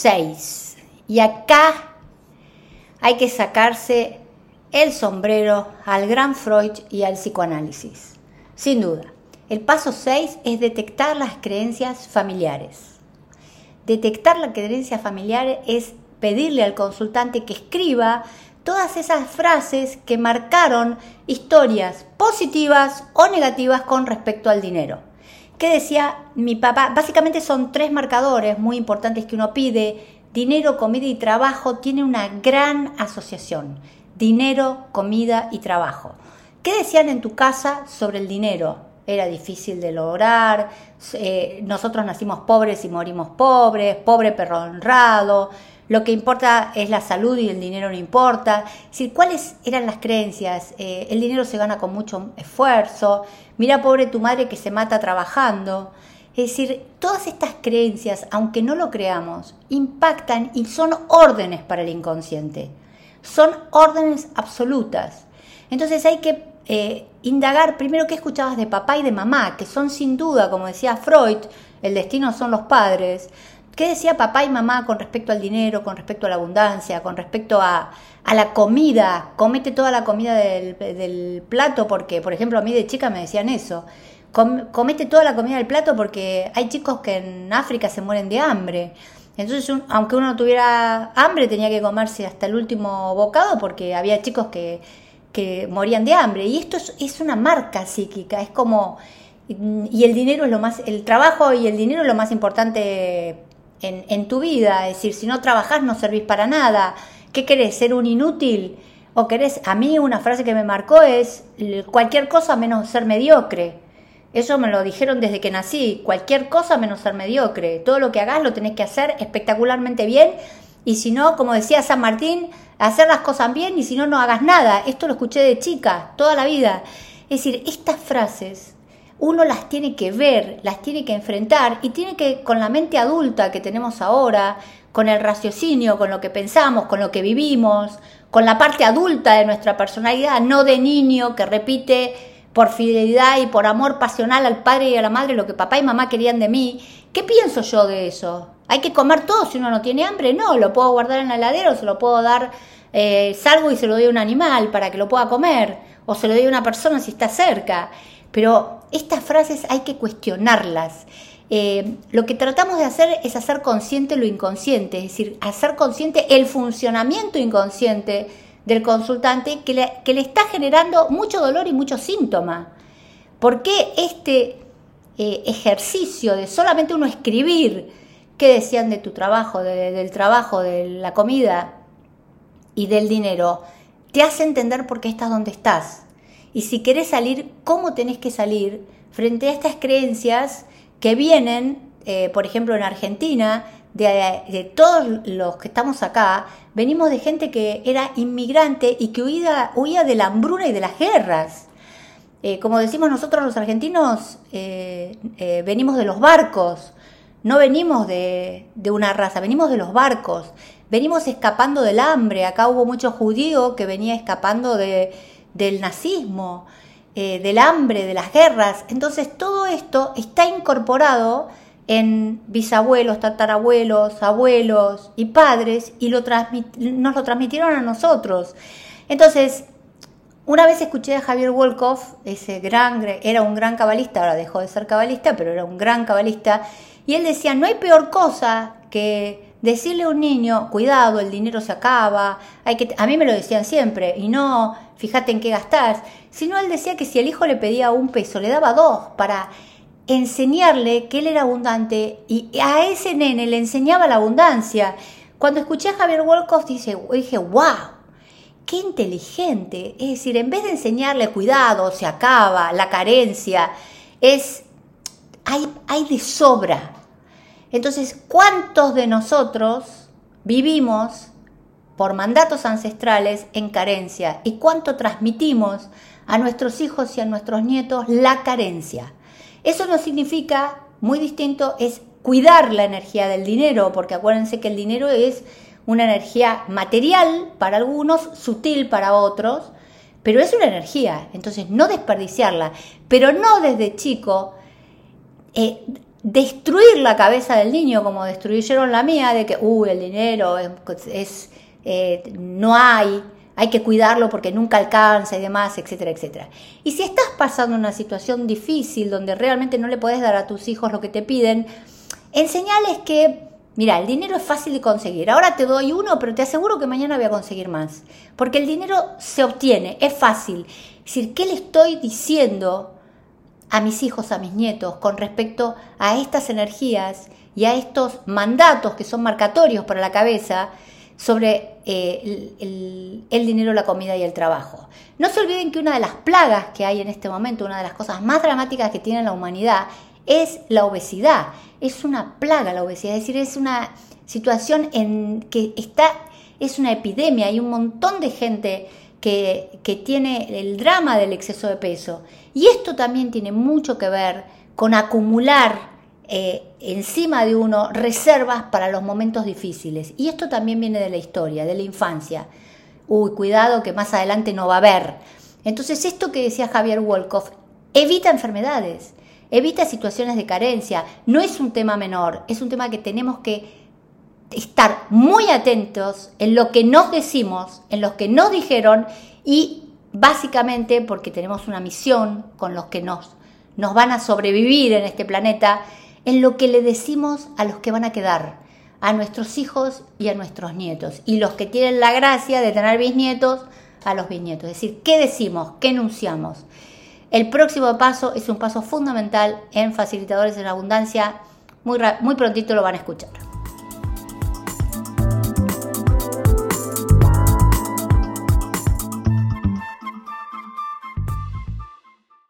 6. Y acá hay que sacarse el sombrero al gran Freud y al psicoanálisis. Sin duda, el paso 6 es detectar las creencias familiares. Detectar la creencia familiar es pedirle al consultante que escriba todas esas frases que marcaron historias positivas o negativas con respecto al dinero. ¿Qué decía mi papá? Básicamente son tres marcadores muy importantes que uno pide. Dinero, comida y trabajo tiene una gran asociación. Dinero, comida y trabajo. ¿Qué decían en tu casa sobre el dinero? Era difícil de lograr, eh, nosotros nacimos pobres y morimos pobres, pobre perro honrado, lo que importa es la salud y el dinero no importa. Es decir, ¿cuáles eran las creencias? Eh, el dinero se gana con mucho esfuerzo, mira pobre tu madre que se mata trabajando. Es decir, todas estas creencias, aunque no lo creamos, impactan y son órdenes para el inconsciente. Son órdenes absolutas. Entonces hay que eh, indagar primero qué escuchabas de papá y de mamá, que son sin duda, como decía Freud, el destino son los padres, ¿Qué decía papá y mamá con respecto al dinero, con respecto a la abundancia, con respecto a, la comida? Comete toda la comida del, plato porque, por ejemplo, a mí de chica me decían eso. comete toda la comida del plato porque hay chicos que en África se mueren de hambre. Entonces, aunque uno no tuviera hambre, tenía que comerse hasta el último bocado porque había chicos que, que morían de hambre. Y esto es, es una marca psíquica, es como... Y el dinero es lo más, el trabajo y el dinero es lo más importante en, tu vida. Es decir, si no trabajás no servís para nada. ¿Qué querés? ¿Ser un inútil? ¿O querés? A mí una frase que me marcó es cualquier cosa menos ser mediocre. Eso me lo dijeron desde que nací. Cualquier cosa menos ser mediocre. Todo lo que hagas lo tenés que hacer espectacularmente bien. Y si no, como decía San Martín, hacer las cosas bien y si no, no hagas nada. Esto lo escuché de chica, toda la vida. Es decir, estas frases uno las tiene que ver, las tiene que enfrentar y tiene que, con la mente adulta que tenemos ahora, con el raciocinio, con lo que pensamos, con lo que vivimos, con la parte adulta de nuestra personalidad, no de niño que repite por fidelidad y por amor pasional al padre y a la madre lo que papá y mamá querían de mí. ¿Qué pienso yo de eso? ¿Hay que comer todo si uno no tiene hambre? No, lo puedo guardar en la heladera o se lo puedo dar, eh, salgo y se lo doy a un animal para que lo pueda comer, o se lo doy a una persona si está cerca. Pero estas frases hay que cuestionarlas. Eh, lo que tratamos de hacer es hacer consciente lo inconsciente, es decir, hacer consciente el funcionamiento inconsciente del consultante que le, que le está generando mucho dolor y mucho síntoma. ¿Por qué este eh, ejercicio de solamente uno escribir qué decían de tu trabajo, del trabajo, de la comida y del dinero, te hace entender por qué estás donde estás? Y si querés salir, cómo tenés que salir frente a estas creencias que vienen, eh, por ejemplo, en Argentina, de, todos los que estamos acá, venimos de gente que era inmigrante y que huía, huía de la hambruna y de las guerras. Eh, como decimos nosotros los argentinos, eh, venimos de los barcos, no venimos de, de, una raza, venimos de los barcos, venimos escapando del hambre. Acá hubo mucho judío que venía escapando de, del nazismo, eh, del hambre, de las guerras. Entonces todo esto está incorporado en bisabuelos, tatarabuelos, abuelos y padres y nos lo transmitieron a nosotros. Entonces, una vez escuché a Javier Wolkoff, ese gran, era un gran cabalista, ahora dejó de ser cabalista, pero era un gran cabalista, y él decía, no hay peor cosa que decirle a un niño, cuidado, el dinero se acaba, hay que, a mí me lo decían siempre, y no, fíjate en qué gastar, sino él decía que si el hijo le pedía un peso, le daba dos para enseñarle que él era abundante y a ese nene le enseñaba la abundancia. Cuando escuché a Javier Wolkoff dije, dije, wow, qué inteligente. Es decir, en vez de enseñarle cuidado, se acaba, la carencia, es, hay, hay de sobra. Entonces, ¿cuántos de nosotros vivimos por mandatos ancestrales en carencia y cuánto transmitimos a nuestros hijos y a nuestros nietos la carencia. Eso no significa, muy distinto, es cuidar la energía del dinero, porque acuérdense que el dinero es una energía material para algunos, sutil para otros, pero es una energía, entonces no desperdiciarla, pero no desde chico eh, destruir la cabeza del niño como destruyeron la mía, de que, uy, el dinero es, eh, no hay, hay que cuidarlo porque nunca alcanza y demás, etcétera, etcétera. Y si estás pasando una situación difícil donde realmente no le puedes dar a tus hijos lo que te piden, enseñales que, mira, el dinero es fácil de conseguir. Ahora te doy uno, pero te aseguro que mañana voy a conseguir más. Porque el dinero se obtiene, es fácil. Es decir, ¿qué le estoy diciendo a mis hijos, a mis nietos, con respecto a estas energías y a estos mandatos que son marcatorios para la cabeza sobre eh, el, dinero, la comida y el trabajo. No se olviden que una de las plagas que hay en este momento, una de las cosas más dramáticas que tiene la humanidad, es la obesidad. Es una plaga la obesidad, es decir, es una situación en que está, es una epidemia, hay un montón de gente que, tiene el drama del exceso de peso. Y esto también tiene mucho que ver con acumular eh, encima de uno reservas para los momentos difíciles. Y esto también viene de la historia, de la infancia. Uy, cuidado que más adelante no va a haber. Entonces esto que decía Javier Wolkoff, evita enfermedades, evita situaciones de carencia. No es un tema menor, es un tema que tenemos que estar muy atentos en lo que nos decimos, en lo que nos dijeron y básicamente porque tenemos una misión con los que nos, nos van a sobrevivir en este planeta, en lo que le decimos a los que van a quedar, a nuestros hijos y a nuestros nietos, y los que tienen la gracia de tener bisnietos, a los bisnietos. Es decir, ¿qué decimos? ¿Qué enunciamos? El próximo paso es un paso fundamental en Facilitadores la Abundancia. Muy, muy prontito lo van a escuchar.